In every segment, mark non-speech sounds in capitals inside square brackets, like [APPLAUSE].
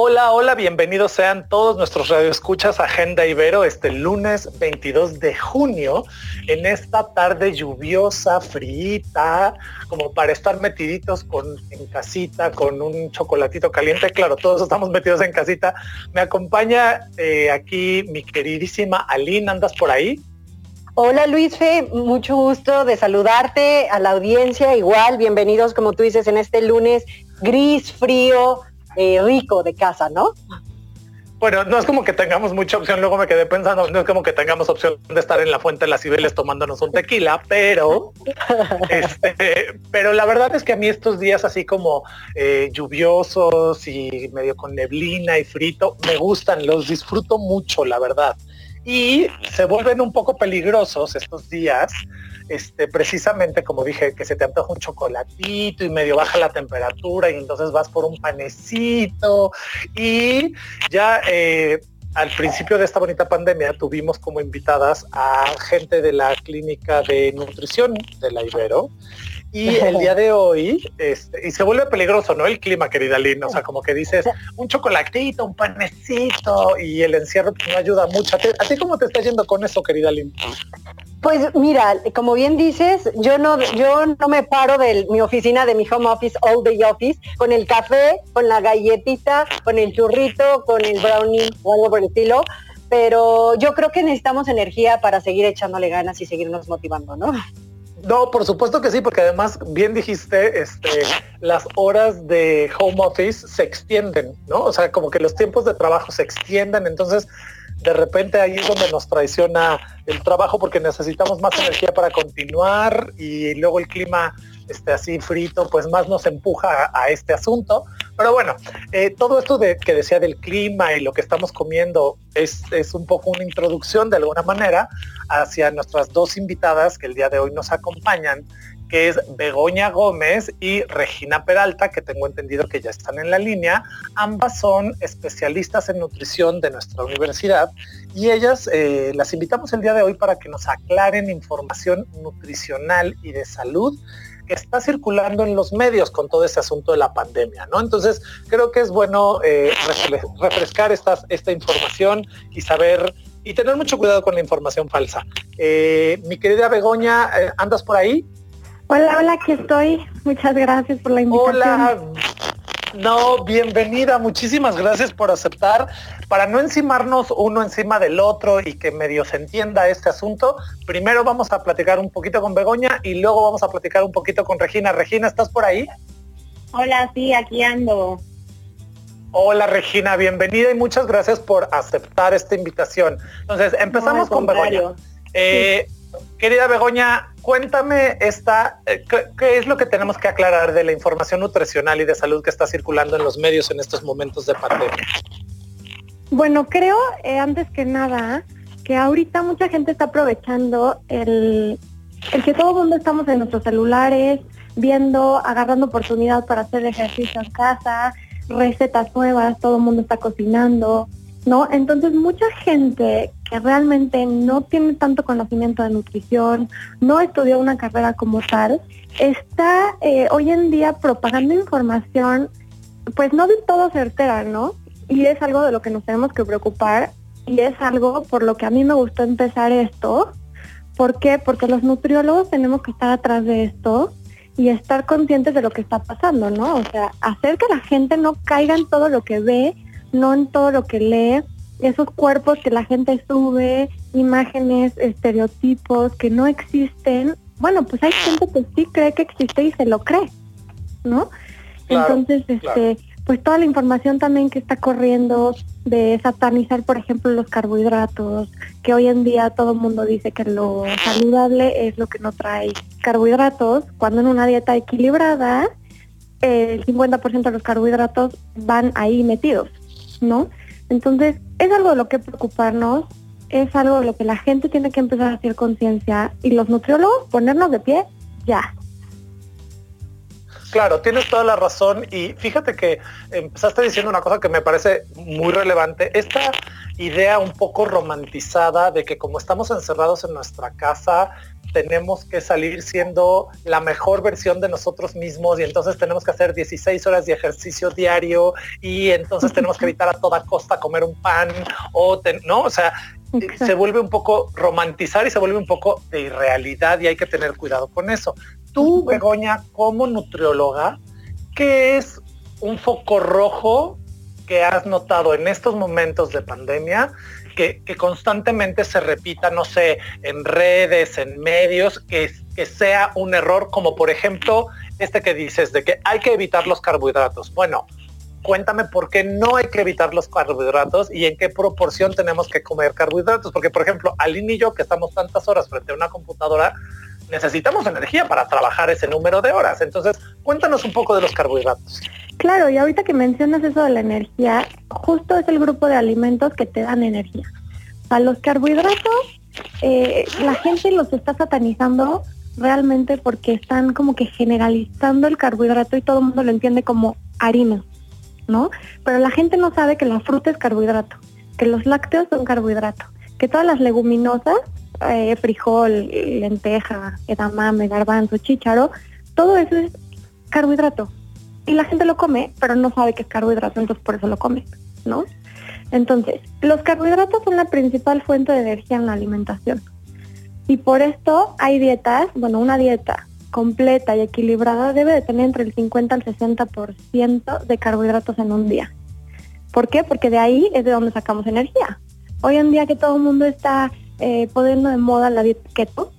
Hola, hola, bienvenidos sean todos nuestros radioescuchas Agenda Ibero este lunes 22 de junio en esta tarde lluviosa, frita, como para estar metiditos con, en casita con un chocolatito caliente. Claro, todos estamos metidos en casita. Me acompaña eh, aquí mi queridísima Aline, ¿andas por ahí? Hola Luis Fe, mucho gusto de saludarte a la audiencia. Igual, bienvenidos como tú dices en este lunes gris, frío, eh, rico de casa, ¿no? Bueno, no es como que tengamos mucha opción, luego me quedé pensando, no es como que tengamos opción de estar en la fuente de las Cibeles tomándonos un tequila, pero [LAUGHS] este, pero la verdad es que a mí estos días así como eh, lluviosos y medio con neblina y frito, me gustan, los disfruto mucho, la verdad. Y se vuelven un poco peligrosos estos días este, precisamente como dije, que se te antoja un chocolatito y medio baja la temperatura y entonces vas por un panecito y ya eh, al principio de esta bonita pandemia tuvimos como invitadas a gente de la clínica de nutrición de la Ibero y el día de hoy, este, y se vuelve peligroso, ¿no? El clima, querida Lynn, o sea, como que dices, un chocolatito, un panecito, y el encierro pues, no ayuda mucho. ¿A ti cómo te está yendo con eso, querida Lynn? Pues mira, como bien dices, yo no, yo no me paro de mi oficina, de mi home office, all day office, con el café, con la galletita, con el churrito, con el brownie o algo por el estilo, pero yo creo que necesitamos energía para seguir echándole ganas y seguirnos motivando, ¿no? No, por supuesto que sí, porque además, bien dijiste, este, las horas de home office se extienden, ¿no? O sea, como que los tiempos de trabajo se extienden, entonces de repente ahí es donde nos traiciona el trabajo porque necesitamos más energía para continuar y luego el clima este, así frito, pues más nos empuja a, este asunto. Pero bueno, eh, todo esto de, que decía del clima y lo que estamos comiendo es, es un poco una introducción de alguna manera hacia nuestras dos invitadas que el día de hoy nos acompañan, que es Begoña Gómez y Regina Peralta, que tengo entendido que ya están en la línea. Ambas son especialistas en nutrición de nuestra universidad y ellas eh, las invitamos el día de hoy para que nos aclaren información nutricional y de salud que está circulando en los medios con todo ese asunto de la pandemia, ¿no? Entonces, creo que es bueno eh, refrescar esta información y saber y tener mucho cuidado con la información falsa. Eh, mi querida Begoña, ¿andas por ahí? Hola, hola, aquí estoy. Muchas gracias por la invitación. Hola. No, bienvenida. Muchísimas gracias por aceptar. Para no encimarnos uno encima del otro y que medio se entienda este asunto, primero vamos a platicar un poquito con Begoña y luego vamos a platicar un poquito con Regina. Regina, ¿estás por ahí? Hola, sí, aquí ando. Hola Regina, bienvenida y muchas gracias por aceptar esta invitación. Entonces, empezamos con Begoña. Eh, querida Begoña, cuéntame esta, eh, ¿qué, es lo que tenemos que aclarar de la información nutricional y de salud que está circulando en los medios en estos momentos de pandemia? Bueno, creo, eh, antes que nada, que ahorita mucha gente está aprovechando el, el que todo el mundo estamos en nuestros celulares, viendo, agarrando oportunidad para hacer ejercicio en casa, recetas nuevas, todo el mundo está cocinando, ¿no? Entonces mucha gente que realmente no tiene tanto conocimiento de nutrición, no estudió una carrera como tal, está eh, hoy en día propagando información, pues no de todo certera, ¿no? Y es algo de lo que nos tenemos que preocupar y es algo por lo que a mí me gustó empezar esto. ¿Por qué? Porque los nutriólogos tenemos que estar atrás de esto y estar conscientes de lo que está pasando, ¿no? O sea, hacer que la gente no caiga en todo lo que ve no en todo lo que lee, esos cuerpos que la gente sube, imágenes, estereotipos que no existen. Bueno, pues hay gente que sí cree que existe y se lo cree, ¿no? Entonces, este, pues toda la información también que está corriendo de satanizar, por ejemplo, los carbohidratos, que hoy en día todo el mundo dice que lo saludable es lo que no trae carbohidratos, cuando en una dieta equilibrada el 50% de los carbohidratos van ahí metidos. ¿no? Entonces, es algo de lo que preocuparnos, es algo de lo que la gente tiene que empezar a hacer conciencia y los nutriólogos ponernos de pie ya. Claro, tienes toda la razón y fíjate que empezaste diciendo una cosa que me parece muy relevante. Esta idea un poco romantizada de que como estamos encerrados en nuestra casa, tenemos que salir siendo la mejor versión de nosotros mismos y entonces tenemos que hacer 16 horas de ejercicio diario y entonces tenemos que evitar a toda costa comer un pan o, ¿no? O sea, se vuelve un poco romantizar y se vuelve un poco de irrealidad y hay que tener cuidado con eso. Tú, Begoña, como nutrióloga, ¿qué es un foco rojo que has notado en estos momentos de pandemia que, constantemente se repita, no sé, en redes, en medios, que, que sea un error, como por ejemplo este que dices de que hay que evitar los carbohidratos. Bueno, cuéntame por qué no hay que evitar los carbohidratos y en qué proporción tenemos que comer carbohidratos. Porque, por ejemplo, Aline y yo, que estamos tantas horas frente a una computadora, necesitamos energía para trabajar ese número de horas. Entonces, cuéntanos un poco de los carbohidratos. Claro, y ahorita que mencionas eso de la energía, justo es el grupo de alimentos que te dan energía. A los carbohidratos, eh, la gente los está satanizando realmente porque están como que generalizando el carbohidrato y todo el mundo lo entiende como harina, ¿no? Pero la gente no sabe que la fruta es carbohidrato, que los lácteos son carbohidrato, que todas las leguminosas eh, frijol, lenteja, edamame, garbanzo, chícharo, todo eso es carbohidrato. Y la gente lo come, pero no sabe que es carbohidrato, entonces por eso lo come, ¿no? Entonces, los carbohidratos son la principal fuente de energía en la alimentación. Y por esto hay dietas, bueno, una dieta completa y equilibrada debe de tener entre el 50 al 60% de carbohidratos en un día. ¿Por qué? Porque de ahí es de donde sacamos energía. Hoy en día que todo el mundo está eh, poniendo de moda la dieta keto.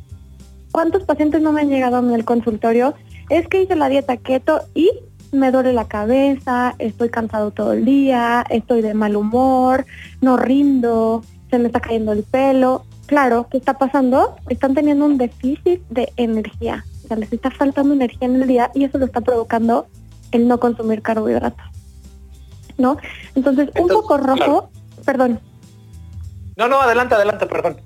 ¿Cuántos pacientes no me han llegado a mi consultorio? Es que hice la dieta keto y me duele la cabeza, estoy cansado todo el día, estoy de mal humor, no rindo, se me está cayendo el pelo. Claro, ¿qué está pasando? Están teniendo un déficit de energía. O sea, les está faltando energía en el día y eso lo está provocando el no consumir carbohidratos. ¿No? Entonces, un poco rojo, perdón. No, no, adelante, adelante, perdón.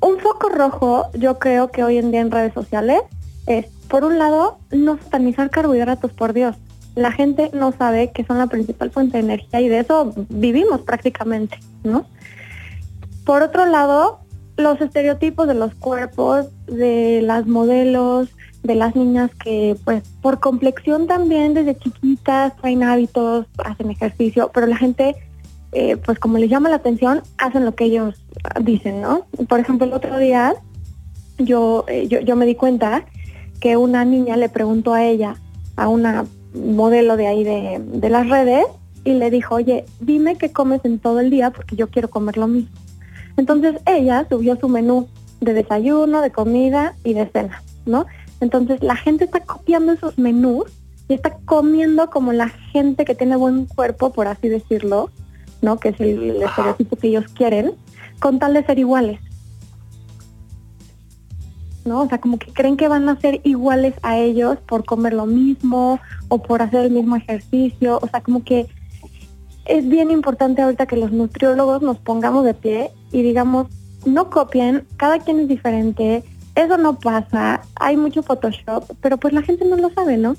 Un foco rojo, yo creo que hoy en día en redes sociales es, por un lado, no satanizar carbohidratos, por Dios. La gente no sabe que son la principal fuente de energía y de eso vivimos prácticamente, ¿no? Por otro lado, los estereotipos de los cuerpos, de las modelos, de las niñas que pues por complexión también desde chiquitas traen hábitos, hacen ejercicio, pero la gente eh, pues como les llama la atención, hacen lo que ellos dicen, ¿no? Por ejemplo, el otro día yo, eh, yo, yo me di cuenta que una niña le preguntó a ella, a una modelo de ahí de, de las redes, y le dijo, oye, dime qué comes en todo el día porque yo quiero comer lo mismo. Entonces ella subió su menú de desayuno, de comida y de cena, ¿no? Entonces la gente está copiando esos menús y está comiendo como la gente que tiene buen cuerpo, por así decirlo, ¿no? Que es el, estereotipo que ellos quieren, con tal de ser iguales. ¿No? O sea, como que creen que van a ser iguales a ellos por comer lo mismo o por hacer el mismo ejercicio. O sea, como que es bien importante ahorita que los nutriólogos nos pongamos de pie y digamos, no copien, cada quien es diferente, eso no pasa, hay mucho Photoshop, pero pues la gente no lo sabe, ¿no?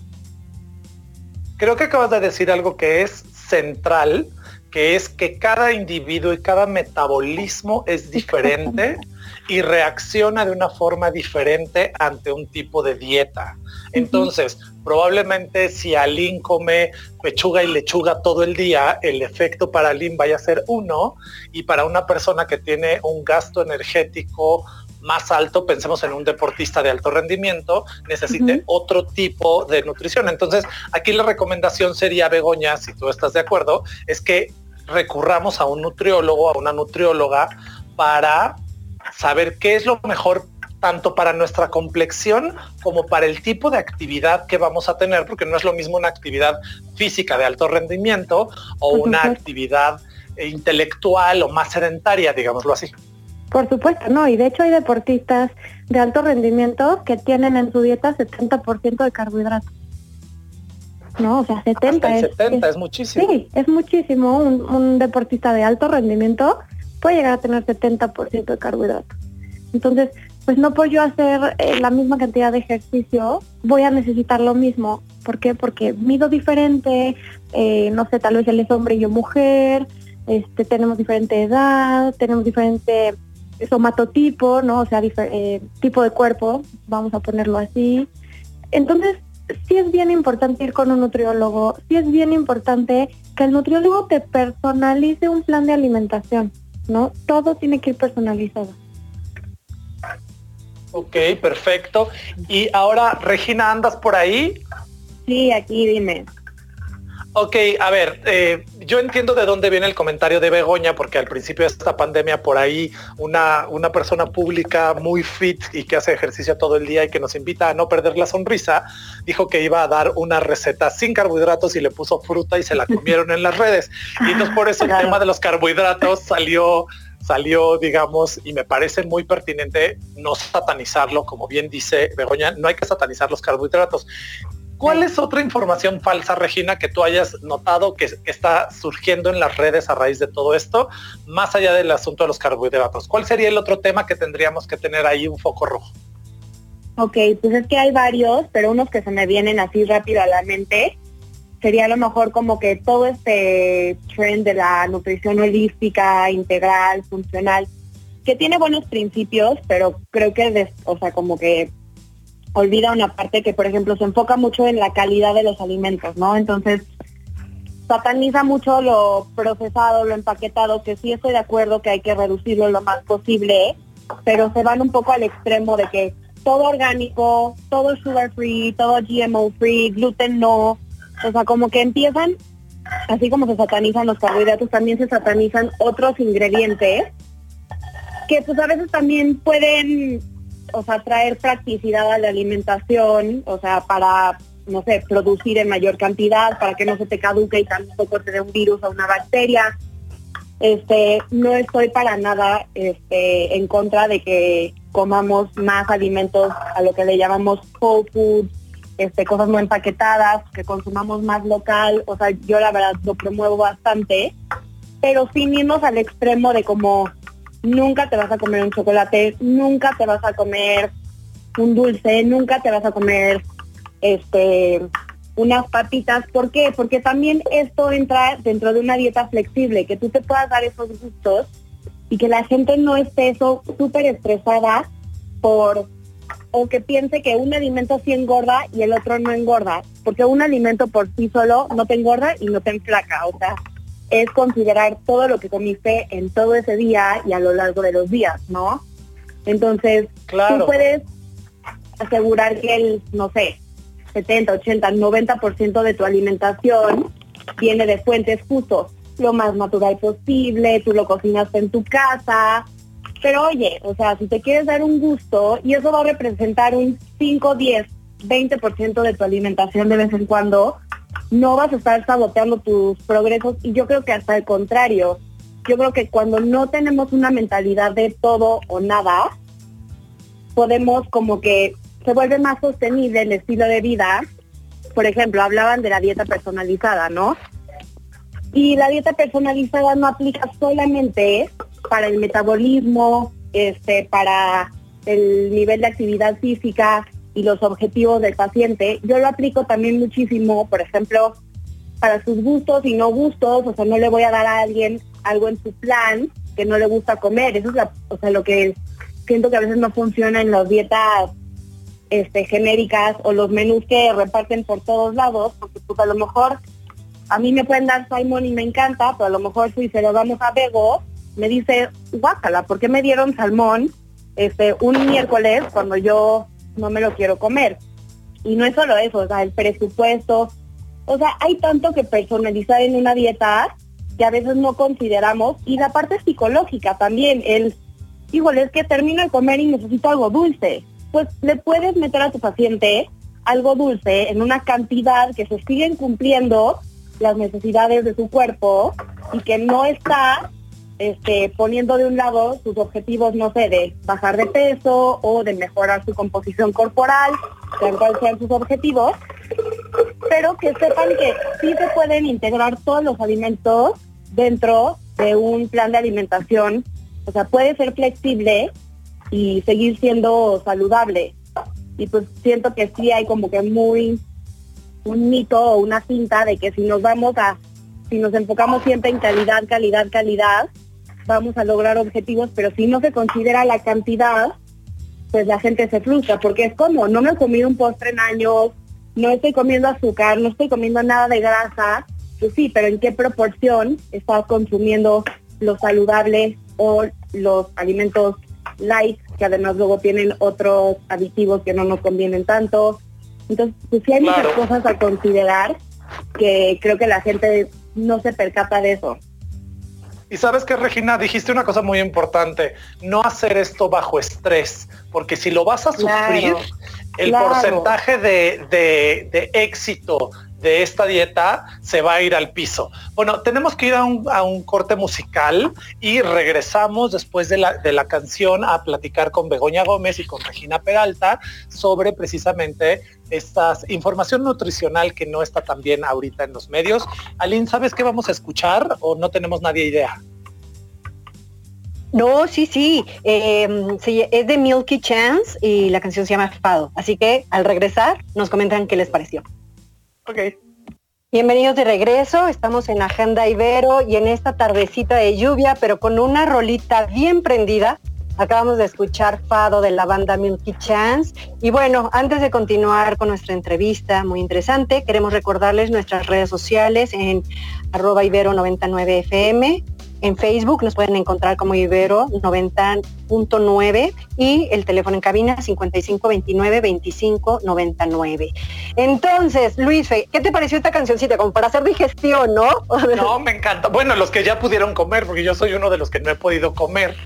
Creo que acabas de decir algo que es central que es que cada individuo y cada metabolismo es diferente [LAUGHS] y reacciona de una forma diferente ante un tipo de dieta. Entonces, probablemente si Aline come pechuga y lechuga todo el día, el efecto para Aline vaya a ser uno y para una persona que tiene un gasto energético más alto, pensemos en un deportista de alto rendimiento, necesite otro tipo de nutrición. Entonces, aquí la recomendación sería, Begoña, si tú estás de acuerdo, es que recurramos a un nutriólogo, a una nutrióloga, para saber qué es lo mejor tanto para nuestra complexión como para el tipo de actividad que vamos a tener, porque no es lo mismo una actividad física de alto rendimiento o una actividad intelectual o más sedentaria, digámoslo así. Por supuesto, no, y de hecho hay deportistas de alto rendimiento que tienen en su dieta 70% de carbohidratos. ¿No? O sea, 70 es, 70 es, muchísimo. Sí, es muchísimo. Un, deportista de alto rendimiento puede llegar a tener 70% de carbohidratos. Entonces, pues no por yo hacer eh, la misma cantidad de ejercicio, voy a necesitar lo mismo. ¿Por qué? Porque mido diferente, eh, no sé, tal vez él es hombre y yo mujer, este, tenemos diferente edad, tenemos diferente somatotipo, ¿no? O sea, eh, tipo de cuerpo, vamos a ponerlo así. Entonces, sí es bien importante ir con un nutriólogo, sí es bien importante que el nutriólogo te personalice un plan de alimentación, ¿no? Todo tiene que ir personalizado. Ok, perfecto. Y ahora, Regina, ¿andas por ahí? Sí, aquí dime. Ok, a ver, eh, yo entiendo de dónde viene el comentario de Begoña, porque al principio de esta pandemia por ahí una, una persona pública muy fit y que hace ejercicio todo el día y que nos invita a no perder la sonrisa, dijo que iba a dar una receta sin carbohidratos y le puso fruta y se la comieron en las redes. Y entonces por eso el tema de los carbohidratos salió salió, digamos, y me parece muy pertinente no satanizarlo, como bien dice Begoña, no hay que satanizar los carbohidratos. ¿Cuál es otra información falsa, Regina, que tú hayas notado que está surgiendo en las redes a raíz de todo esto, más allá del asunto de los carbohidratos? ¿Cuál sería el otro tema que tendríamos que tener ahí un foco rojo? Ok, pues es que hay varios, pero unos que se me vienen así rápido a la mente sería a lo mejor como que todo este trend de la nutrición holística, integral, funcional, que tiene buenos principios, pero creo que, o sea, como que olvida una parte que, por ejemplo, se enfoca mucho en la calidad de los alimentos, ¿no? Entonces, sataniza mucho lo procesado, lo empaquetado, que sí estoy de acuerdo que hay que reducirlo lo más posible, pero se van un poco al extremo de que todo orgánico, todo sugar free, todo GMO free, gluten no, o sea, como que empiezan, así como se satanizan los carbohidratos, también se satanizan otros ingredientes que pues a veces también pueden, o sea, traer practicidad a la alimentación, o sea, para, no sé, producir en mayor cantidad, para que no se te caduque y tampoco te dé un virus o una bacteria. Este, no estoy para nada este, en contra de que comamos más alimentos a lo que le llamamos whole food, este, cosas no empaquetadas, que consumamos más local, o sea, yo la verdad lo promuevo bastante, pero sin irnos al extremo de como nunca te vas a comer un chocolate, nunca te vas a comer un dulce, nunca te vas a comer este unas papitas. ¿Por qué? Porque también esto entra dentro de una dieta flexible, que tú te puedas dar esos gustos y que la gente no esté eso súper estresada por o que piense que un alimento sí engorda y el otro no engorda, porque un alimento por sí solo no te engorda y no te enflaca, o sea, es considerar todo lo que comiste en todo ese día y a lo largo de los días, ¿no? Entonces, tú puedes asegurar que el, no sé, 70, 80, 90% de tu alimentación viene de fuentes justo lo más natural posible, tú lo cocinaste en tu casa, pero oye, o sea, si te quieres dar un gusto y eso va a representar un 5, 10, 20% de tu alimentación de vez en cuando, no vas a estar saboteando tus progresos y yo creo que hasta el contrario. Yo creo que cuando no tenemos una mentalidad de todo o nada, podemos como que se vuelve más sostenible el estilo de vida. Por ejemplo, hablaban de la dieta personalizada, ¿no? Y la dieta personalizada no aplica solamente para el metabolismo, este, para el nivel de actividad física y los objetivos del paciente. Yo lo aplico también muchísimo, por ejemplo, para sus gustos y no gustos, o sea, no le voy a dar a alguien algo en su plan que no le gusta comer. Eso es o sea, lo que siento que a veces no funciona en las dietas este, genéricas o los menús que reparten por todos lados, porque pues a lo mejor a mí me pueden dar salmón y me encanta, pero a lo mejor si se lo damos a Bego, me dice, guácala, ¿por qué me dieron salmón este, un miércoles cuando yo no me lo quiero comer? Y no es solo eso, o sea, el presupuesto, o sea, hay tanto que personalizar en una dieta que a veces no consideramos y la parte psicológica también, el, híjole, es que termino de comer y necesito algo dulce. Pues le puedes meter a tu paciente algo dulce en una cantidad que se siguen cumpliendo las necesidades de su cuerpo y que no está este, poniendo de un lado sus objetivos, no sé, de bajar de peso o de mejorar su composición corporal, sean cuales sean sus objetivos, pero que sepan que sí se pueden integrar todos los alimentos dentro de un plan de alimentación, o sea, puede ser flexible y seguir siendo saludable. Y pues siento que sí hay como que muy un mito o una cinta de que si nos vamos a, si nos enfocamos siempre en calidad, calidad, calidad, vamos a lograr objetivos, pero si no se considera la cantidad, pues la gente se frustra, porque es como, no me he comido un postre en años, no estoy comiendo azúcar, no estoy comiendo nada de grasa, pues sí, pero en qué proporción estás consumiendo lo saludable o los alimentos light, que además luego tienen otros aditivos que no nos convienen tanto. Entonces, pues sí hay muchas cosas a considerar que creo que la gente no se percata de eso. Y sabes que, Regina, dijiste una cosa muy importante, no hacer esto bajo estrés, porque si lo vas a sufrir, el porcentaje de, de, éxito de esta dieta se va a ir al piso. Bueno, tenemos que ir a un, corte musical y regresamos después de la, canción a platicar con Begoña Gómez y con Regina Peralta sobre precisamente esta información nutricional que no está tan bien ahorita en los medios. Aline, ¿sabes qué vamos a escuchar o no tenemos nadie idea? No, sí, sí. Em, es de Milky Chance y la canción se llama Fado. Así que al regresar nos comentan qué les pareció. Ok. Bienvenidos de regreso. Estamos en Agenda Ibero y en esta tardecita de lluvia, pero con una rolita bien prendida. Acabamos de escuchar Fado de la banda Milky Chance. Y bueno, antes de continuar con nuestra entrevista muy interesante, queremos recordarles nuestras redes sociales en arroba ibero99fm, en Facebook nos pueden encontrar como Ibero 90.9 y el teléfono en cabina 5529-2599. Entonces, Luis, ¿qué te pareció esta cancioncita? Como para hacer digestión, ¿no? [LAUGHS] No, me encanta. Bueno, los que ya pudieron comer, porque yo soy uno de los que no he podido comer.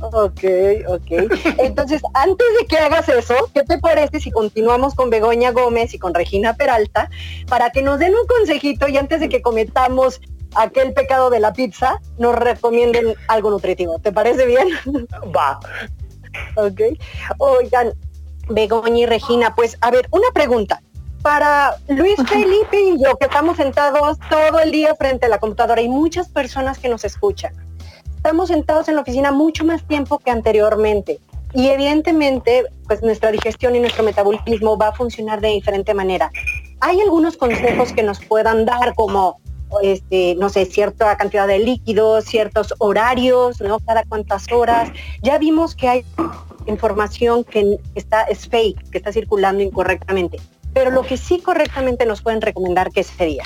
Ok, ok. Entonces, antes de que hagas eso, ¿qué te parece si continuamos con Begoña Gómez y con Regina Peralta para que nos den un consejito y antes de que cometamos aquel pecado de la pizza, nos recomienden algo nutritivo. ¿Te parece bien? [LAUGHS] Va. ok. Oigan, Begoña y Regina, pues a ver, una pregunta. Para Luis Felipe y yo, que estamos sentados todo el día frente a la computadora, y muchas personas que nos escuchan. Estamos sentados en la oficina mucho más tiempo que anteriormente. Y evidentemente, pues nuestra digestión y nuestro metabolismo va a funcionar de diferente manera. ¿Hay algunos consejos que nos puedan dar como este, no sé, cierta cantidad de líquidos, ciertos horarios, ¿no? Cada cuántas horas. Ya vimos que hay información que está, es fake, que está circulando incorrectamente. Pero lo que sí correctamente nos pueden recomendar, ¿qué sería?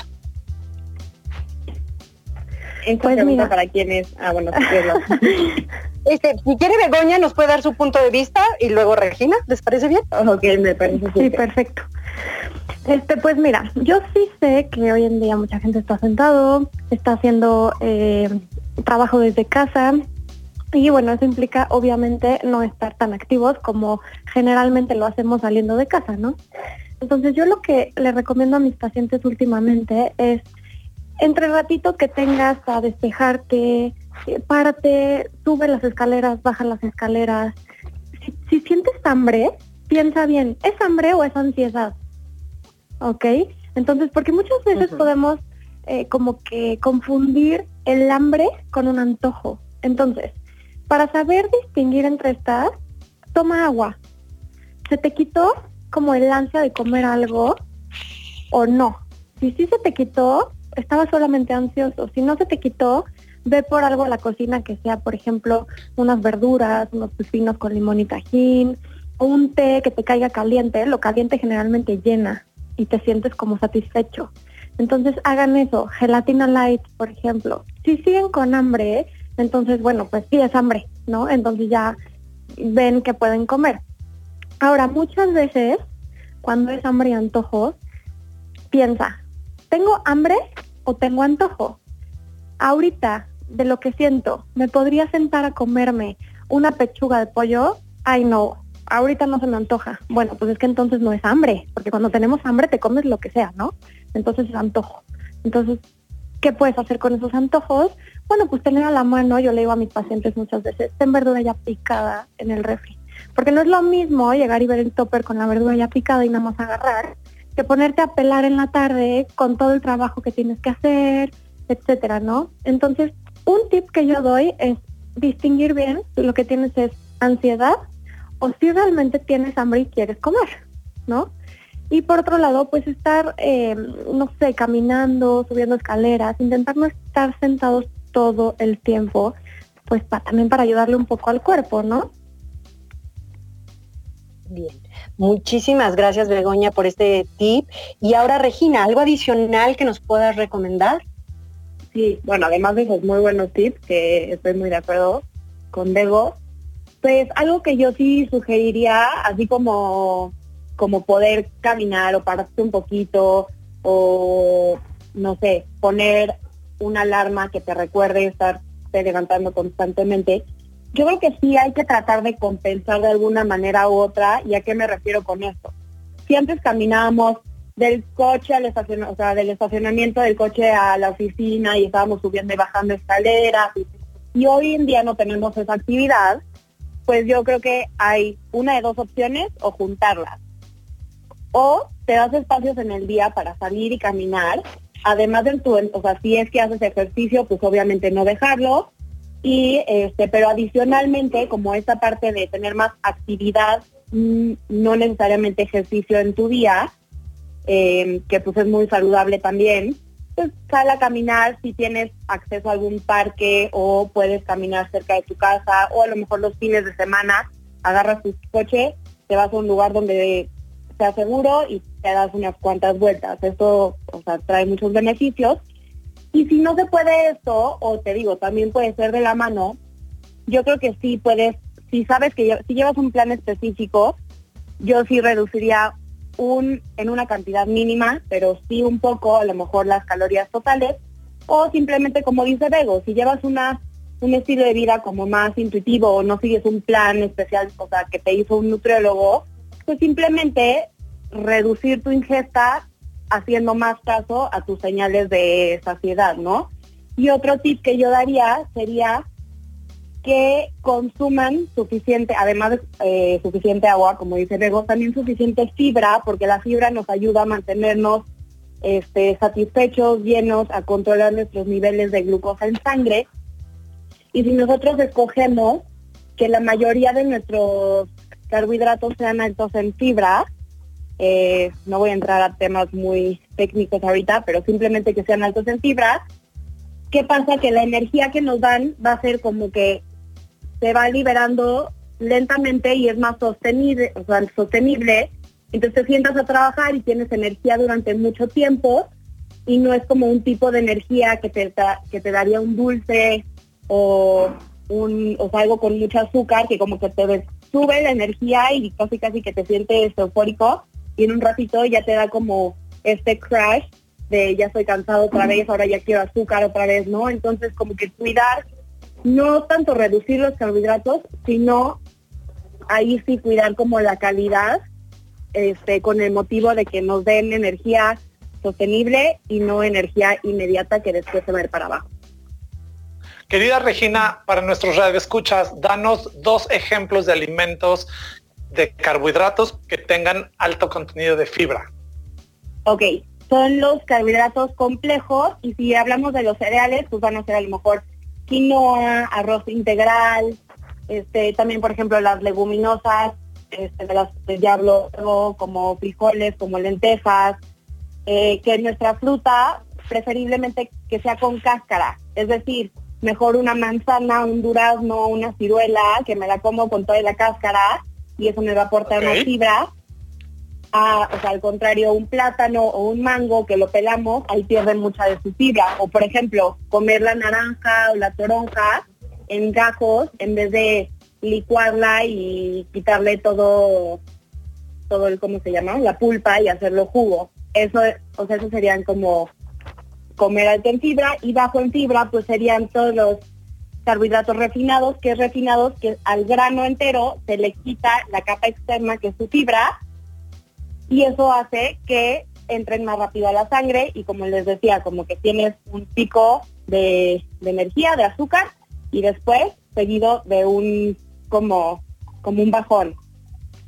Pues mira, para quienes, ah, bueno, [LAUGHS] este, si quiere Begoña nos puede dar su punto de vista y luego Regina, ¿les parece bien? Ok, me parece Sí, perfecto. Este, pues mira, yo sí sé que hoy en día mucha gente está sentado, está haciendo eh, trabajo desde casa y bueno, eso implica obviamente no estar tan activos como generalmente lo hacemos saliendo de casa, ¿no? Entonces yo lo que le recomiendo a mis pacientes últimamente es entre ratito que tengas a despejarte, eh, párate, sube las escaleras, baja las escaleras. si sientes hambre, piensa bien, ¿es hambre o es ansiedad? ¿Ok? Entonces, porque muchas veces podemos eh, como que confundir el hambre con un antojo. Entonces, para saber distinguir entre estas, toma agua. ¿Se te quitó como el ansia de comer algo o no? Si sí se te quitó, estaba solamente ansioso. Si no se te quitó, ve por algo a la cocina que sea, por ejemplo, unas verduras, unos pepinos con limón y tajín, o un té que te caiga caliente. Lo caliente generalmente llena y te sientes como satisfecho. Entonces hagan eso, gelatina light, por ejemplo. Si siguen con hambre, entonces bueno, pues sí es hambre, ¿no? Entonces ya ven que pueden comer. Ahora, muchas veces, cuando es hambre y antojo, piensa, ¿tengo hambre o tengo antojo? Ahorita, de lo que siento, ¿me podría sentar a comerme una pechuga de pollo? Ay, no, ahorita no se me antoja. Bueno, pues es que entonces no es hambre, porque cuando tenemos hambre te comes lo que sea, ¿no? Entonces es antojo. Entonces, ¿qué puedes hacer con esos antojos? Bueno, pues tener a la mano, yo le digo a mis pacientes muchas veces, ten verdura ya picada en el refri. Porque no es lo mismo llegar y ver el topper con la verdura ya picada y nada más agarrar, que ponerte a pelar en la tarde con todo el trabajo que tienes que hacer, etcétera, ¿no? Entonces, un tip que yo doy es distinguir bien, lo que tienes es ansiedad o si realmente tienes hambre y quieres comer, ¿no? Y por otro lado, pues estar, eh, no sé, caminando, subiendo escaleras, intentar no estar sentados todo el tiempo, pues también para ayudarle un poco al cuerpo, ¿no? Bien. Muchísimas gracias, Begoña, por este tip. Y ahora, Regina, ¿algo adicional que nos puedas recomendar? Sí, bueno, además de esos muy buenos tips, que estoy muy de acuerdo con Bego, pues algo que yo sí sugeriría, así como, como poder caminar o pararte un poquito, o no sé, poner una alarma que te recuerde estar levantando constantemente, yo creo que sí hay que tratar de compensar de alguna manera u otra. ¿Y a qué me refiero con esto? Si antes caminábamos del coche al estacionamiento, o sea, del estacionamiento del coche a la oficina y estábamos subiendo y bajando escaleras, y, hoy en día no tenemos esa actividad, pues yo creo que hay una de dos opciones o juntarlas. O te das espacios en el día para salir y caminar, además de tu, o sea, si es que haces ejercicio, pues obviamente no dejarlo, y este, pero adicionalmente, como esta parte de tener más actividad, mm, no necesariamente ejercicio en tu día, em, que pues es muy saludable también, pues sal a caminar si tienes acceso a algún parque o puedes caminar cerca de tu casa o a lo mejor los fines de semana agarras tu coche, te vas a un lugar donde sea seguro y te das unas cuantas vueltas. Esto o sea, trae muchos beneficios y si no se puede esto, o te digo, también puede ser de la mano, yo creo que sí puedes, si sabes que si llevas un plan específico, yo sí reduciría un en una cantidad mínima, pero sí un poco, a lo mejor las calorías totales, o simplemente como dice Bego, si llevas una un estilo de vida como más intuitivo o no sigues un plan especial, o sea, que te hizo un nutriólogo, pues simplemente reducir tu ingesta haciendo más caso a tus señales de saciedad, ¿no? Y otro tip que yo daría sería que consuman suficiente, además de eh, suficiente agua, como dice Bego, también suficiente fibra, porque la fibra nos ayuda a mantenernos este, satisfechos, llenos, a controlar nuestros niveles de glucosa en sangre. Y si nosotros escogemos que la mayoría de nuestros carbohidratos sean altos en fibra, eh, no voy a entrar a temas muy técnicos ahorita, pero simplemente que sean altos en fibra. ¿Qué pasa? Que la energía que nos dan va a ser como que se va liberando lentamente y es más sostenible, o sea, sostenible. Entonces sientas a trabajar y tienes energía durante mucho tiempo y no es como un tipo de energía que te, que te daría un dulce o, un, o algo con mucho azúcar que como que te sube la energía y casi casi que te sientes eufórico y en un ratito ya te da como este crash de ya estoy cansado otra vez, ahora ya quiero azúcar otra vez, ¿no? Entonces como que cuidar, no tanto reducir los carbohidratos, sino ahí sí cuidar como la calidad, este, con el motivo de que nos den energía sostenible y no energía inmediata que después se va a ir para abajo. Querida Regina, para nuestros radioescuchas, danos dos ejemplos de alimentos de carbohidratos que tengan alto contenido de fibra. Ok, son los carbohidratos complejos y si hablamos de los cereales, pues van a ser a lo mejor quinoa, arroz integral, este, también por ejemplo las leguminosas, este, de las de diablo, como frijoles, como lentejas, eh, que nuestra fruta preferiblemente que sea con cáscara, es decir, mejor una manzana, un durazno, una ciruela, que me la como con toda la cáscara, y eso me va a aportar una fibra. A, o sea, al contrario, un plátano o un mango que lo pelamos, ahí pierden mucha de su fibra. O por ejemplo, comer la naranja o la toronja en gajos en vez de licuarla y quitarle todo, todo el, ¿cómo se llama? La pulpa y hacerlo jugo. Eso, o sea, eso serían como comer alto en fibra y bajo en fibra, pues serían todos los carbohidratos refinados, que es refinados, que al grano entero se le quita la capa externa que es su fibra y eso hace que entren más rápido a la sangre y como les decía, como que tienes un pico de, energía, de azúcar y después seguido de un como, como un bajón.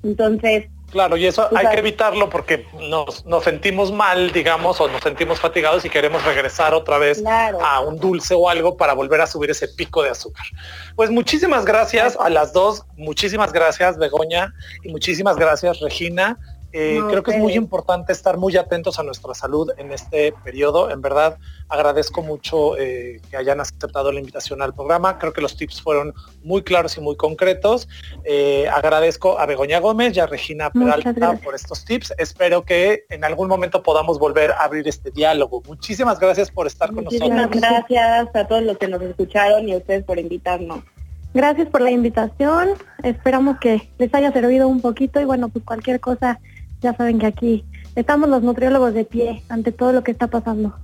Entonces, Claro, y eso hay que evitarlo porque nos, nos sentimos mal, digamos, o nos sentimos fatigados y queremos regresar otra vez a un dulce o algo para volver a subir ese pico de azúcar. Pues muchísimas gracias a las dos, muchísimas gracias Begoña y muchísimas gracias Regina. Eh, creo que es muy importante estar muy atentos a nuestra salud en este periodo. En verdad, agradezco mucho eh, que hayan aceptado la invitación al programa. Creo que los tips fueron muy claros y muy concretos. Eh, agradezco a Begoña Gómez y a Regina Peralta por estos tips. Espero que en algún momento podamos volver a abrir este diálogo. Muchísimas gracias por estar con nosotros. Muchísimas gracias a todos los que nos escucharon y a ustedes por invitarnos. Gracias por la invitación. Esperamos que les haya servido un poquito y bueno, pues cualquier cosa ya saben que aquí estamos los nutriólogos de pie ante todo lo que está pasando.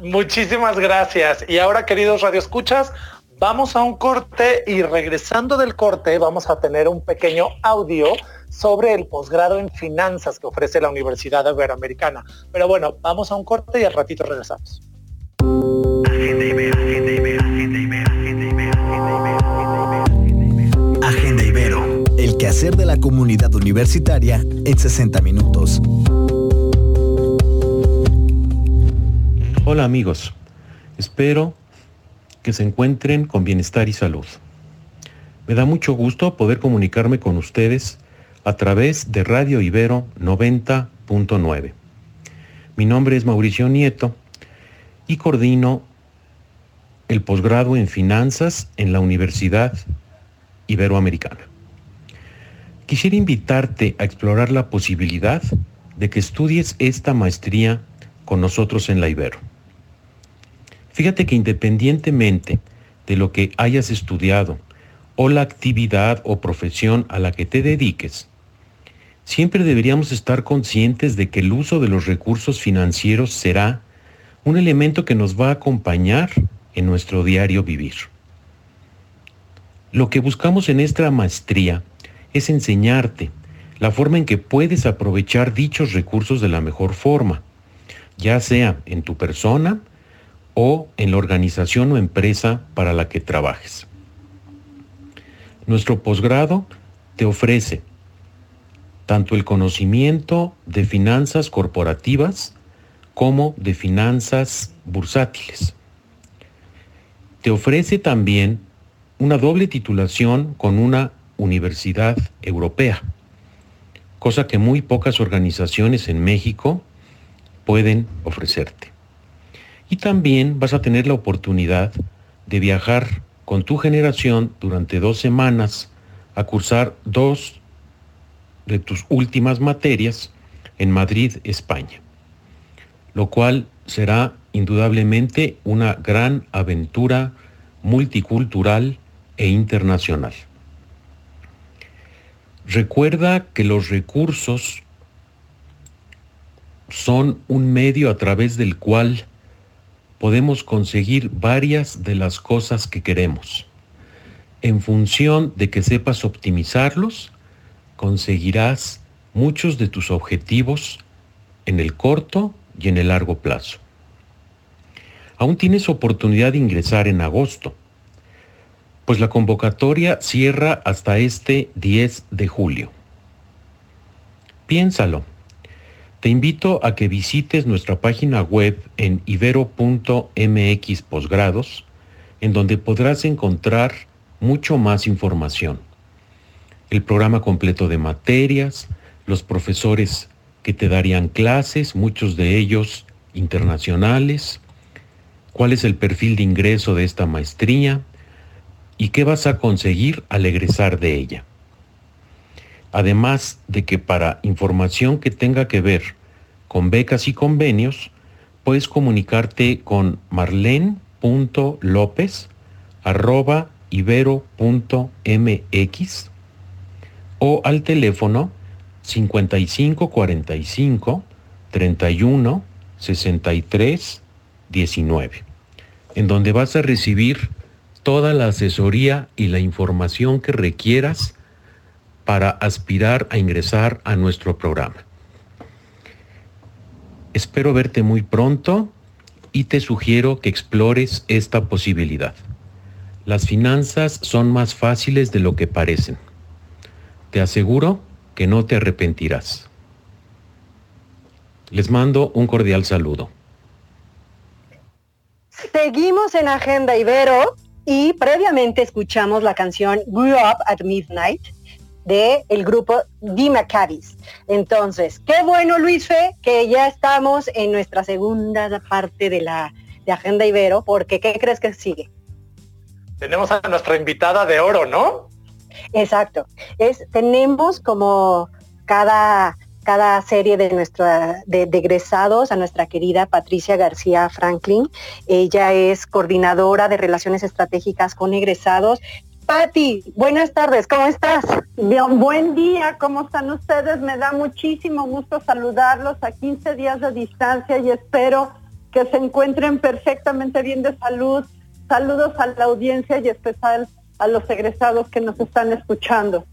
Muchísimas gracias. Y ahora, queridos radioescuchas, vamos a un corte y regresando del corte vamos a tener un pequeño audio sobre el posgrado en finanzas que ofrece la Universidad Iberoamericana. Pero bueno, vamos a un corte y al ratito regresamos. Hacer de la comunidad universitaria en 60 minutos. Hola amigos, espero que se encuentren con bienestar y salud. Me da mucho gusto poder comunicarme con ustedes a través de Radio Ibero 90.9. Mi nombre es Mauricio Nieto y coordino el posgrado en finanzas en la Universidad Iberoamericana. Quisiera invitarte a explorar la posibilidad de que estudies esta maestría con nosotros en la Ibero. Fíjate que independientemente de lo que hayas estudiado o la actividad o profesión a la que te dediques, siempre deberíamos estar conscientes de que el uso de los recursos financieros será un elemento que nos va a acompañar en nuestro diario vivir. Lo que buscamos en esta maestría es enseñarte la forma en que puedes aprovechar dichos recursos de la mejor forma, ya sea en tu persona o en la organización o empresa para la que trabajes. Nuestro posgrado te ofrece tanto el conocimiento de finanzas corporativas como de finanzas bursátiles. Te ofrece también una doble titulación con una universidad europea, cosa que muy pocas organizaciones en México pueden ofrecerte. Y también vas a tener la oportunidad de viajar con tu generación durante dos semanas a cursar dos de tus últimas materias en Madrid, España, lo cual será indudablemente una gran aventura multicultural e internacional. Recuerda que los recursos son un medio a través del cual podemos conseguir varias de las cosas que queremos. En función de que sepas optimizarlos, conseguirás muchos de tus objetivos en el corto y en el largo plazo. Aún tienes oportunidad de ingresar en agosto pues la convocatoria cierra hasta este 10 de julio. Piénsalo. Te invito a que visites nuestra página web en ibero.mx posgrados, en donde podrás encontrar mucho más información. El programa completo de materias, los profesores que te darían clases, muchos de ellos internacionales, cuál es el perfil de ingreso de esta maestría, y qué vas a conseguir al egresar de ella. Además de que para información que tenga que ver con becas y convenios, puedes comunicarte con marlene.lopez arroba ibero.mx o al teléfono 5545 31 63 19, en donde vas a recibir toda la asesoría y la información que requieras para aspirar a ingresar a nuestro programa. Espero verte muy pronto y te sugiero que explores esta posibilidad. Las finanzas son más fáciles de lo que parecen. Te aseguro que no te arrepentirás. Les mando un cordial saludo. Seguimos en Agenda Ibero y previamente escuchamos la canción Grew Up at Midnight de el grupo The Maccabees. Entonces, qué bueno Luis Fe que ya estamos en nuestra segunda parte de la de Agenda Ibero, porque ¿qué crees que sigue? Tenemos a nuestra invitada de oro, ¿no? Exacto. Es, tenemos como cada cada serie de nuestra de, egresados a nuestra querida Patricia García Franklin. Ella es coordinadora de relaciones estratégicas con egresados. Patti, buenas tardes, ¿cómo estás? Bien, buen día, ¿cómo están ustedes? Me da muchísimo gusto saludarlos a 15 días de distancia y espero que se encuentren perfectamente bien de salud. Saludos a la audiencia y especial a los egresados que nos están escuchando.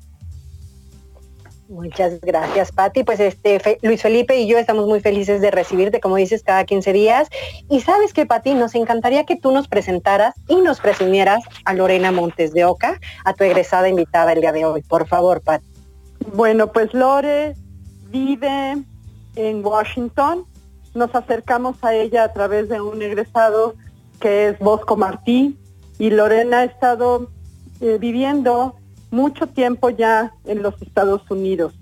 Muchas gracias, Patti. Pues este Luis Felipe y yo estamos muy felices de recibirte, como dices, cada 15 días. Y sabes que, Patti, nos encantaría que tú nos presentaras y nos presumieras a Lorena Montes de Oca, a tu egresada invitada el día de hoy. Por favor, Patti. Bueno, pues Lore vive en Washington. Nos acercamos a ella a través de un egresado que es Bosco Martí y Lorena ha estado eh, viviendo mucho tiempo ya en los Estados Unidos.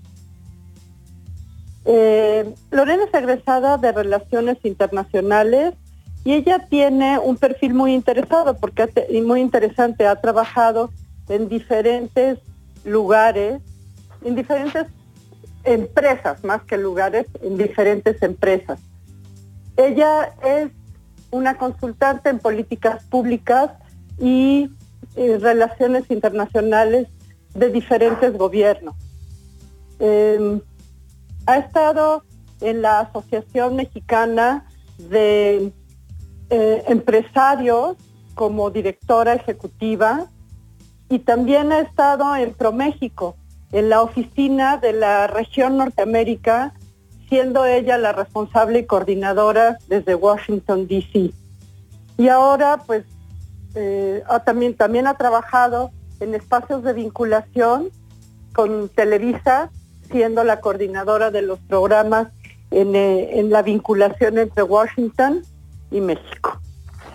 Eh, Lorena es egresada de Relaciones Internacionales y ella tiene un perfil muy interesado porque y muy interesante. Ha trabajado en diferentes lugares, en diferentes empresas, más que lugares, en diferentes empresas. Ella es una consultante en políticas públicas y eh, relaciones internacionales de diferentes gobiernos. Em, ha estado en la Asociación Mexicana de eh, Empresarios como directora ejecutiva y también ha estado en ProMéxico, en la oficina de la región Norteamérica, siendo ella la responsable y coordinadora desde Washington, D.C. Y ahora, pues, eh, también, también ha trabajado en espacios de vinculación con Televisa, siendo la coordinadora de los programas en, eh, la vinculación entre Washington y México.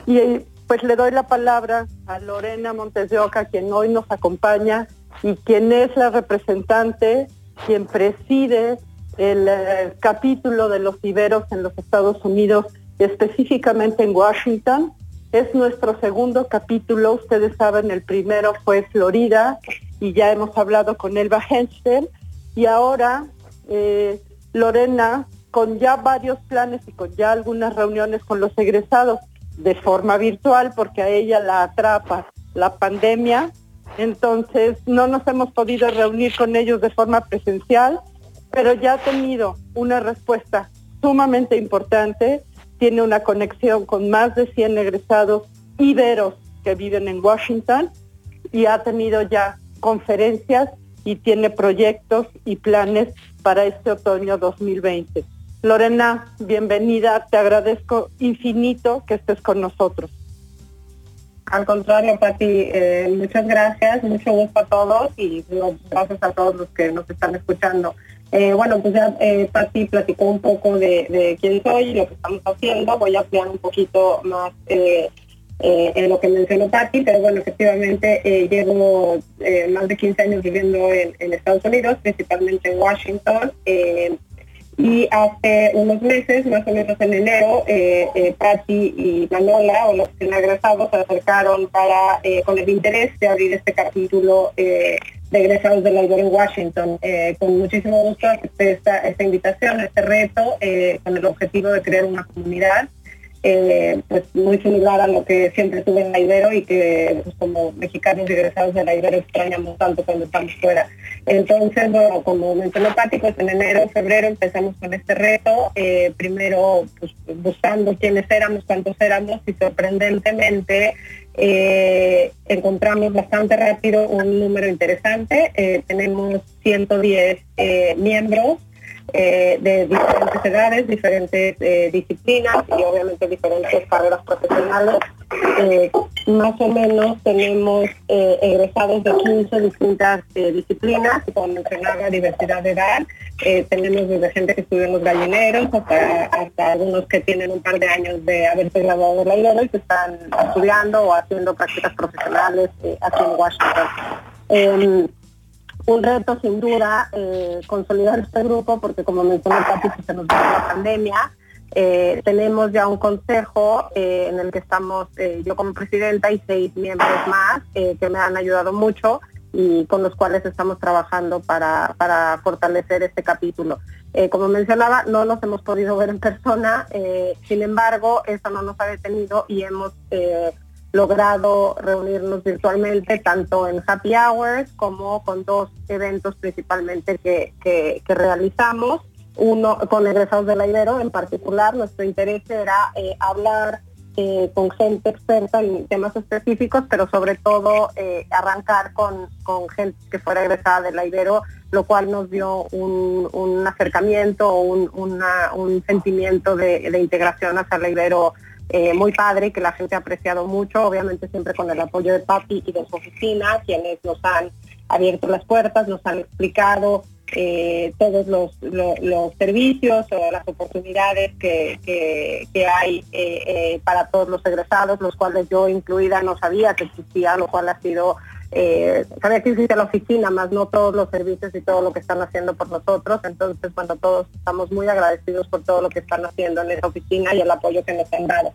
Y eh, pues le doy la palabra a Lorena Montes de Oca, quien hoy nos acompaña y quien es la representante, quien preside el eh, capítulo de los iberos en los Estados Unidos, específicamente en Washington, es nuestro segundo capítulo, ustedes saben, el primero fue Florida y ya hemos hablado con Elba Henschel y ahora eh, Lorena, con ya varios planes y con ya algunas reuniones con los egresados de forma virtual, porque a ella la atrapa la pandemia, entonces no nos hemos podido reunir con ellos de forma presencial, pero ya ha tenido una respuesta sumamente importante tiene una conexión con más de 100 egresados iberos que viven en Washington y ha tenido ya conferencias y tiene proyectos y planes para este otoño 2020. Lorena, bienvenida, te agradezco infinito que estés con nosotros. Al contrario, Pati, eh, muchas gracias, mucho gusto a todos y gracias a todos los que nos están escuchando. Eh, bueno, pues ya eh, Patti platicó un poco de, quién soy lo que estamos haciendo. Voy a ampliar un poquito más eh, eh, en lo que mencionó Patti, pero bueno, efectivamente llevo más de 15 años viviendo en, Estados Unidos, principalmente en Washington. y hace unos meses, más o menos en enero, Patti y Manola, o los que se acercaron para, con el interés de abrir este capítulo egresados de la en Washington. Eh, con muchísimo gusto esta, esta invitación, este reto, eh, con el objetivo de crear una comunidad eh, pues muy similar a lo que siempre tuve en la Ibero y que pues, como mexicanos egresados de la Ibero extrañamos tanto cuando estamos fuera. Entonces, bueno, como mencionó Pati, pues en enero, febrero empezamos con este reto, primero pues, buscando quiénes éramos, cuántos éramos y sorprendentemente eh, encontramos bastante rápido un número interesante. Eh, tenemos 110 eh, miembros eh, de diferentes edades, diferentes eh, disciplinas y obviamente diferentes carreras profesionales. Eh, más o menos tenemos egresados de 15 distintas disciplinas, como mencionaba, diversidad de edad. tenemos desde gente que estudia en los gallineros hasta, hasta algunos que tienen un par de años de haberse graduado del aire y que están estudiando o haciendo prácticas profesionales aquí en Washington. Un reto sin duda eh, consolidar este grupo porque como mencionó Pati, se nos va la pandemia. Eh, tenemos ya un consejo eh, en el que estamos yo como presidenta y seis miembros más que me han ayudado mucho y con los cuales estamos trabajando para, para fortalecer este capítulo. como mencionaba, no nos hemos podido ver en persona, sin embargo, eso no nos ha detenido y hemos logrado reunirnos virtualmente tanto en happy hours como con dos eventos principalmente que, que, realizamos. Uno con egresados del Ibero en particular, nuestro interés era eh, hablar eh, con gente experta en temas específicos, pero sobre todo eh, arrancar con, con, gente que fuera egresada del Ibero, lo cual nos dio un, un acercamiento, un, un sentimiento de, de integración hacia el Ibero eh, muy padre que la gente ha apreciado mucho, obviamente siempre con el apoyo de Papi y de su oficina, quienes nos han abierto las puertas, nos han explicado eh, todos los, servicios o las oportunidades que, hay eh, para todos los egresados, los cuales yo incluida no sabía que existía, lo cual ha sido eh, sabía que existe la oficina, más no todos los servicios y todo lo que están haciendo por nosotros. Entonces, bueno, todos estamos muy agradecidos por todo lo que están haciendo en esa oficina y el apoyo que nos han dado.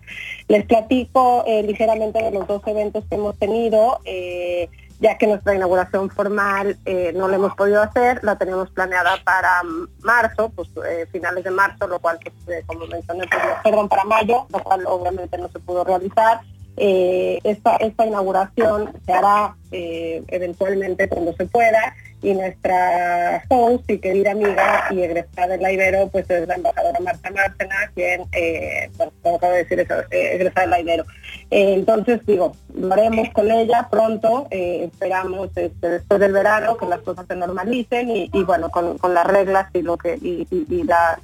Les platico eh, ligeramente de los dos eventos que hemos tenido. Eh, ya que nuestra inauguración formal eh, no la hemos podido hacer, la teníamos planeada para marzo, pues finales de marzo, lo cual, pues, como mencioné, pues, perdón, para mayo, lo cual obviamente no se pudo realizar. Eh, esta, esta inauguración se hará eh, eventualmente cuando se pueda y nuestra host y querida amiga y egresada de la pues es la embajadora Marta Márcena quien eh, bueno, acabo de decir eso, eh, egresada de la Ibero. Entonces digo lo haremos con ella pronto esperamos este, después del verano que las cosas se normalicen y, bueno con, las reglas y lo que y, y, y las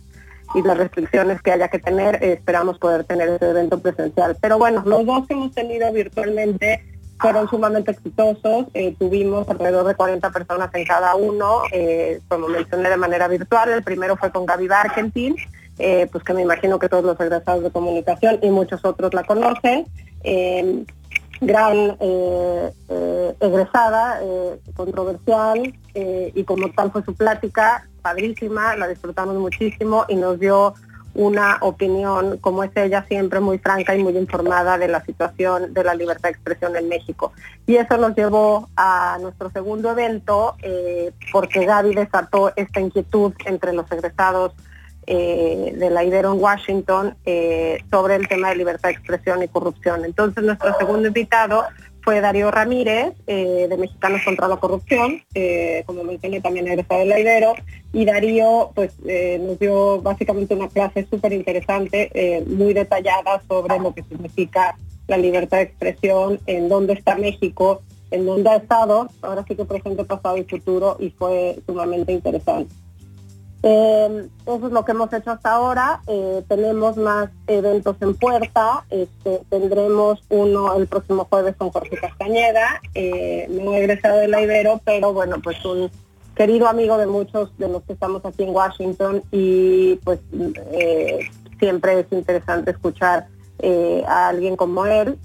y las restricciones que haya que tener, eh, esperamos poder tener ese evento presencial. Pero bueno, los dos que hemos tenido virtualmente fueron sumamente exitosos, eh, tuvimos alrededor de 40 personas en cada uno, eh, como mencioné de manera virtual, el primero fue con Gaby Barkentin, pues que me imagino que todos los egresados de comunicación y muchos otros la conocen gran egresada, controversial, y como tal fue su plática, padrísima, la disfrutamos muchísimo y nos dio una opinión, como es ella, siempre muy franca y muy informada de la situación de la libertad de expresión en México. Y eso nos llevó a nuestro segundo evento, eh, porque Gaby desató esta inquietud entre los egresados eh, de la Ibero en Washington eh, sobre el tema de libertad de expresión y corrupción. Entonces, nuestro segundo invitado fue Darío Ramírez, eh, de Mexicanos contra la Corrupción, eh, como mencioné también egresado del Ibero, y Darío pues nos dio básicamente una clase súper interesante, muy detallada sobre lo que significa la libertad de expresión, en dónde está México, en dónde ha estado, ahora sí que presente, pasado y futuro, y fue sumamente interesante. Eh, eso es lo que hemos hecho hasta ahora. Eh, tenemos más eventos en puerta. Este, tendremos uno el próximo jueves con Jorge Castañeda, eh, no egresado de la Ibero, pero bueno, pues un querido amigo de muchos de los que estamos aquí en Washington y pues eh, siempre es interesante escuchar a alguien como él.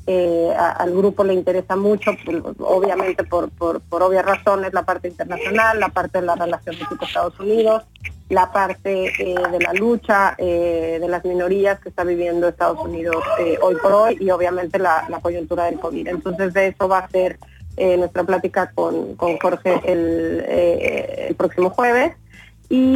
al grupo le interesa mucho, pues, obviamente por, por, por obvias razones, la parte internacional, la parte de la relación México-Estados Unidos la parte eh, de la lucha eh, de las minorías que está viviendo Estados Unidos eh, hoy por hoy y obviamente la, coyuntura del COVID. Entonces de eso va a ser nuestra plática con, Jorge el, próximo jueves. Y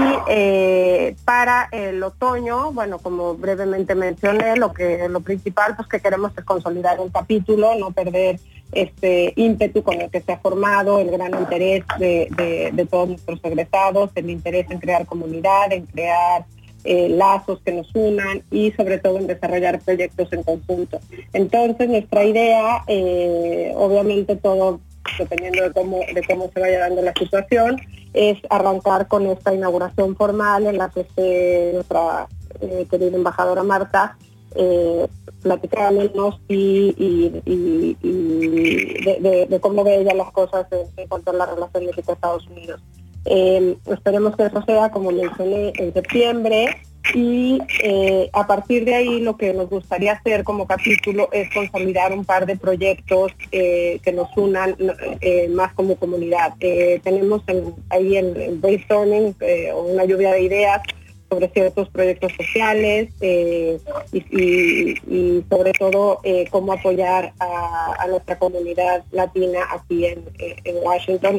para el otoño, bueno, como brevemente mencioné, lo que lo principal pues que queremos es consolidar el capítulo, no perder este ímpetu con el que se ha formado, el gran interés de, todos nuestros egresados, el interés en crear comunidad, en crear eh, lazos que nos unan y sobre todo en desarrollar proyectos en conjunto. Entonces nuestra idea, eh, obviamente todo dependiendo de cómo, de cómo se vaya dando la situación, es arrancar con esta inauguración formal en la que esté nuestra eh, querida embajadora Marta eh, platicándonos y, y, de, cómo ve ella las cosas en, cuanto a la relación México-Estados Unidos. Eh, esperemos que eso sea, como mencioné, en septiembre y eh, a partir de ahí lo que nos gustaría hacer como capítulo es consolidar un par de proyectos eh, que nos unan más como comunidad. tenemos ahí el, brainstorming o una lluvia de ideas sobre ciertos proyectos sociales y, sobre todo cómo apoyar a, nuestra comunidad latina aquí en, Washington.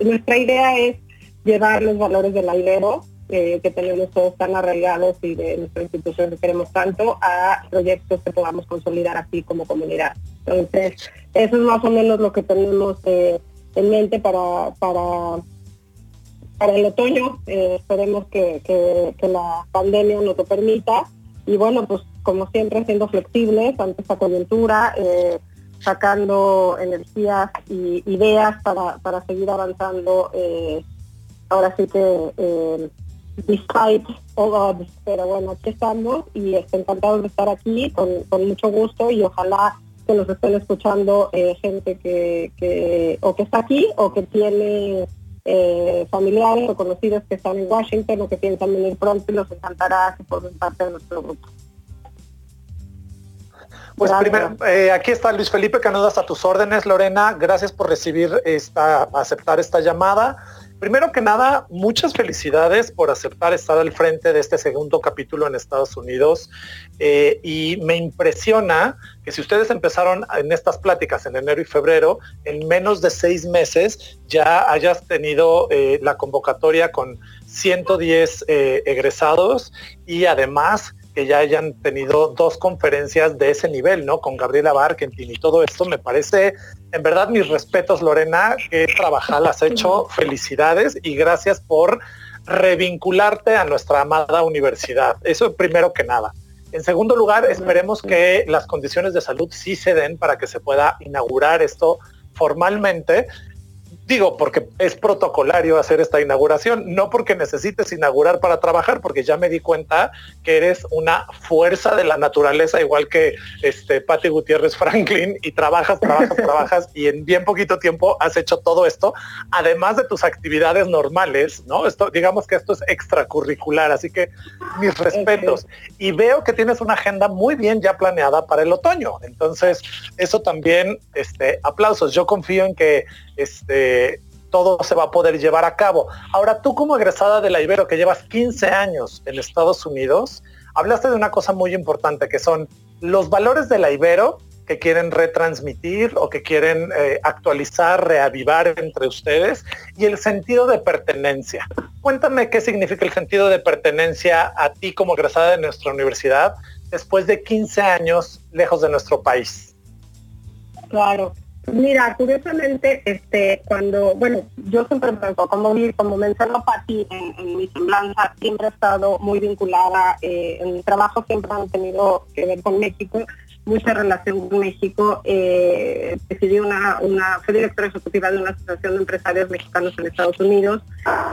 nuestra idea es llevar los valores del Ibero que tenemos todos tan arraigados y de nuestra institución que queremos tanto a proyectos que podamos consolidar así como comunidad. Entonces, eso es más o menos lo que tenemos eh, en mente para, para, para el otoño. Eh, esperemos que, la pandemia nos lo permita. Y bueno, pues como siempre, siendo flexibles ante esta coyuntura, eh, sacando energías y ideas para, para seguir avanzando. ahora sí que despite all odds, pero bueno, aquí estamos y estoy encantado de estar aquí con, mucho gusto y ojalá que nos estén escuchando eh, gente que, que, o que está aquí o que tiene eh, familiares o conocidos que están en Washington o que piensan venir pronto y nos encantará que formen parte de nuestro grupo. Pues primero, eh, aquí está Luis Felipe Canudas a tus órdenes, Lorena. Gracias por recibir esta, aceptar esta llamada. Primero que nada, muchas felicidades por aceptar estar al frente de este segundo capítulo en Estados Unidos. Eh, y me impresiona que si ustedes empezaron en estas pláticas en enero y febrero, en menos de seis meses ya hayas tenido eh, la convocatoria con 110 eh, egresados y además que ya hayan tenido dos conferencias de ese nivel, ¿no? Con Gabriela Barkentin y todo esto me parece, en verdad, mis respetos, Lorena, que trabajar has hecho, felicidades y gracias por revincularte a nuestra amada universidad. Eso primero que nada. En segundo lugar, esperemos que las condiciones de salud sí se den para que se pueda inaugurar esto formalmente Digo, porque es protocolario hacer esta inauguración, no porque necesites inaugurar para trabajar, porque ya me di cuenta que eres una fuerza de la naturaleza, igual que este Patti Gutiérrez Franklin, y trabajas, trabajas, [LAUGHS] trabajas, y en bien poquito tiempo has hecho todo esto, además de tus actividades normales, ¿no? Esto, digamos que esto es extracurricular, así que mis respetos. Y veo que tienes una agenda muy bien ya planeada para el otoño. Entonces, eso también, este, aplausos. Yo confío en que este, todo se va a poder llevar a cabo. Ahora, tú como egresada de la Ibero, que llevas 15 años en Estados Unidos, hablaste de una cosa muy importante, que son los valores de la Ibero que quieren retransmitir o que quieren eh, actualizar, reavivar entre ustedes y el sentido de pertenencia. Cuéntame qué significa el sentido de pertenencia a ti como egresada de nuestra universidad después de 15 años lejos de nuestro país. Claro, Mira, curiosamente, este, cuando, bueno, yo siempre como, como mencionó Pati en, en, mi semblanza, siempre he estado muy vinculada, eh, en mi trabajo siempre han tenido que ver con México, mucha relación con México. Eh, decidí una, una, fui directora ejecutiva de una asociación de empresarios mexicanos en Estados Unidos.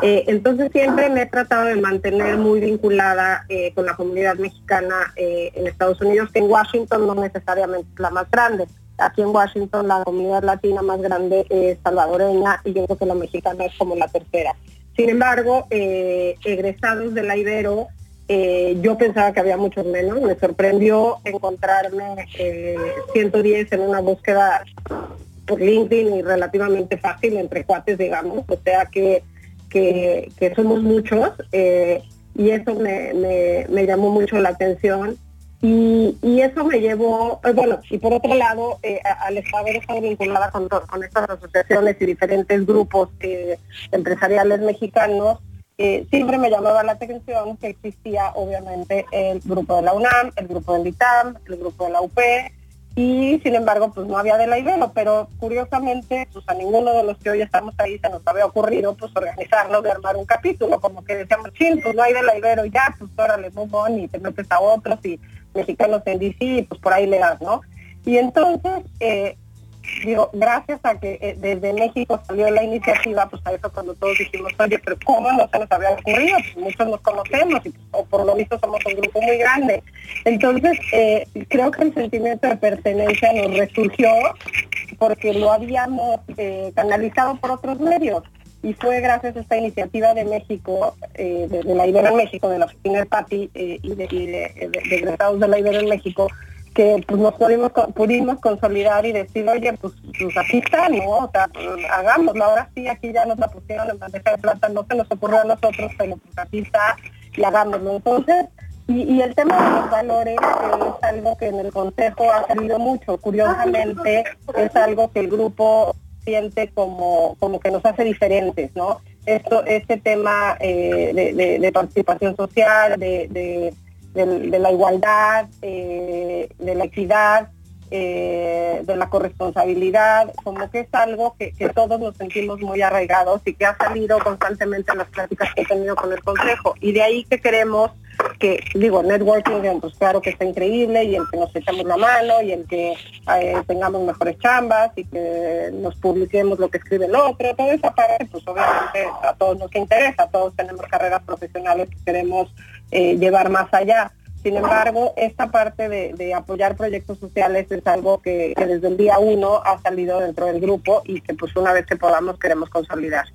Eh, entonces siempre me he tratado de mantener muy vinculada eh, con la comunidad mexicana en Estados Unidos, que en Washington no necesariamente es la más grande aquí en Washington la comunidad latina más grande es salvadoreña y yo creo que la mexicana es como la tercera. Sin embargo, eh, egresados de la eh, yo pensaba que había muchos menos. Me sorprendió encontrarme 110 eh, en una búsqueda por LinkedIn y relativamente fácil entre cuates, digamos. O sea que, que, somos muchos y eso me, me llamó mucho la atención. Y, eso me llevó, eh, bueno, y por otro lado, eh, al haber estado vinculada con, con, estas asociaciones y diferentes grupos eh, empresariales mexicanos, siempre me llamaba la atención que existía obviamente el grupo de la UNAM, el grupo del ITAM, el grupo de la UP, y sin embargo pues no había de la Ibero, pero curiosamente pues a ninguno de los que hoy estamos ahí se nos había ocurrido pues organizarlo de armar un capítulo, como que decíamos, sí, pues no hay de la Ibero ya, pues órale, y te metes a otros y mexicanos en DC, pues por ahí le das, ¿no? Y entonces, eh, digo, gracias a que eh, desde México salió la iniciativa, pues a eso cuando todos dijimos, oye, pero ¿cómo no se nos había ocurrido? Pues muchos nos conocemos, y, pues, o por lo visto somos un grupo muy grande. Entonces, eh, creo que el sentimiento de pertenencia nos resurgió porque lo habíamos eh, canalizado por otros medios. Y fue gracias a esta iniciativa de México, de, la Ibero en México, de la oficina de PATI y de, y de, de la Ibero en México, que pues nos pudimos, pudimos consolidar y decir, oye, pues, pues aquí está, ¿no? O sea, pues, hagámoslo, ahora sí, aquí ya nos la pusieron en bandeja de plata, no se nos ocurrió a nosotros, pero pues aquí está y hagámoslo. Entonces, y, el tema de los valores es algo que en el Consejo ha salido mucho. Curiosamente, es algo que el grupo siente como, como que nos hace diferentes, ¿no? Esto, este tema eh, de, participación social, de la igualdad, eh, de la equidad, eh, de la corresponsabilidad, como que es algo que, todos nos sentimos muy arraigados y que ha salido constantemente en las pláticas que he tenido con el Consejo. Y de ahí que queremos que, digo, networking, pues claro que está increíble y el que nos echamos la mano y el que eh, tengamos mejores chambas y que nos publiquemos lo que escribe el otro, toda esa parte, pues obviamente a todos nos interesa, todos tenemos carreras profesionales que queremos eh, llevar más allá. Sin embargo, esta parte de, apoyar proyectos sociales es algo que, que, desde el día uno ha salido dentro del grupo y que pues una vez que podamos queremos consolidar.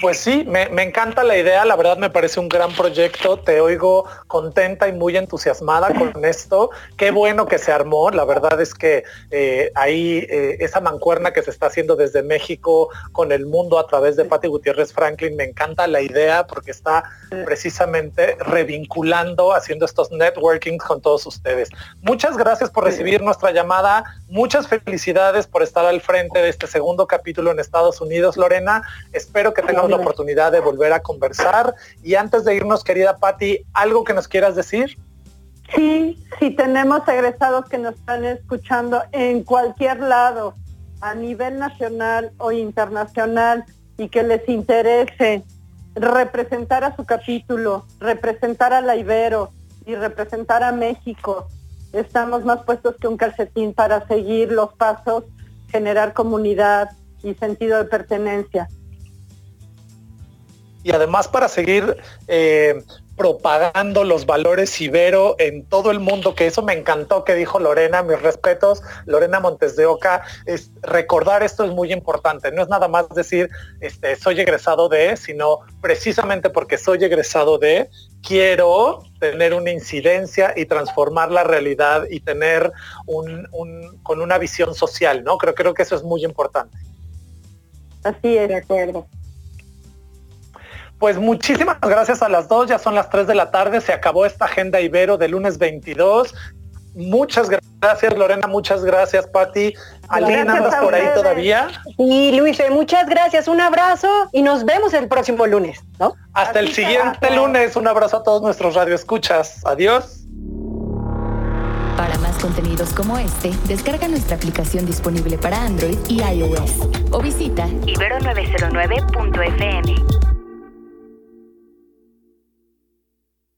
Pues sí, me, encanta la idea, la verdad me parece un gran proyecto, te oigo contenta y muy entusiasmada con esto, qué bueno que se armó, la verdad es que eh, ahí eh, esa mancuerna que se está haciendo desde México con el mundo a través de Patti Gutiérrez Franklin, me encanta la idea porque está precisamente revinculando, haciendo estos networkings con todos ustedes. Muchas gracias por recibir nuestra llamada, muchas felicidades por estar al frente de este segundo capítulo en Estados Unidos, Lorena, espero que tengamos la oportunidad de volver a conversar. Y antes de irnos, querida Patti, ¿algo que nos quieras decir? Sí, sí tenemos egresados que nos están escuchando en cualquier lado, a nivel nacional o internacional, y que les interese representar a su capítulo, representar a la Ibero y representar a México. Estamos más puestos que un calcetín para seguir los pasos, generar comunidad y sentido de pertenencia y además para seguir eh, propagando los valores Ibero en todo el mundo, que eso me encantó que dijo Lorena, mis respetos, Lorena Montes de Oca, es, recordar esto es muy importante, no es nada más decir este, soy egresado de, sino precisamente porque soy egresado de, quiero tener una incidencia y transformar la realidad y tener un, con una visión social, ¿no? Creo, creo que eso es muy importante. Así es, de acuerdo. Pues muchísimas gracias a las dos, ya son las 3 de la tarde, se acabó esta agenda Ibero de lunes 22. Muchas gracias Lorena, muchas gracias Patti. ¿Alguien andas por ahí todavía? Y Luis, muchas gracias, un abrazo y nos vemos el próximo lunes, ¿no? Hasta el siguiente lunes, un abrazo a todos nuestros radioescuchas. Adiós. Para más contenidos como este, descarga nuestra aplicación disponible para Android y iOS o visita ibero909.fm.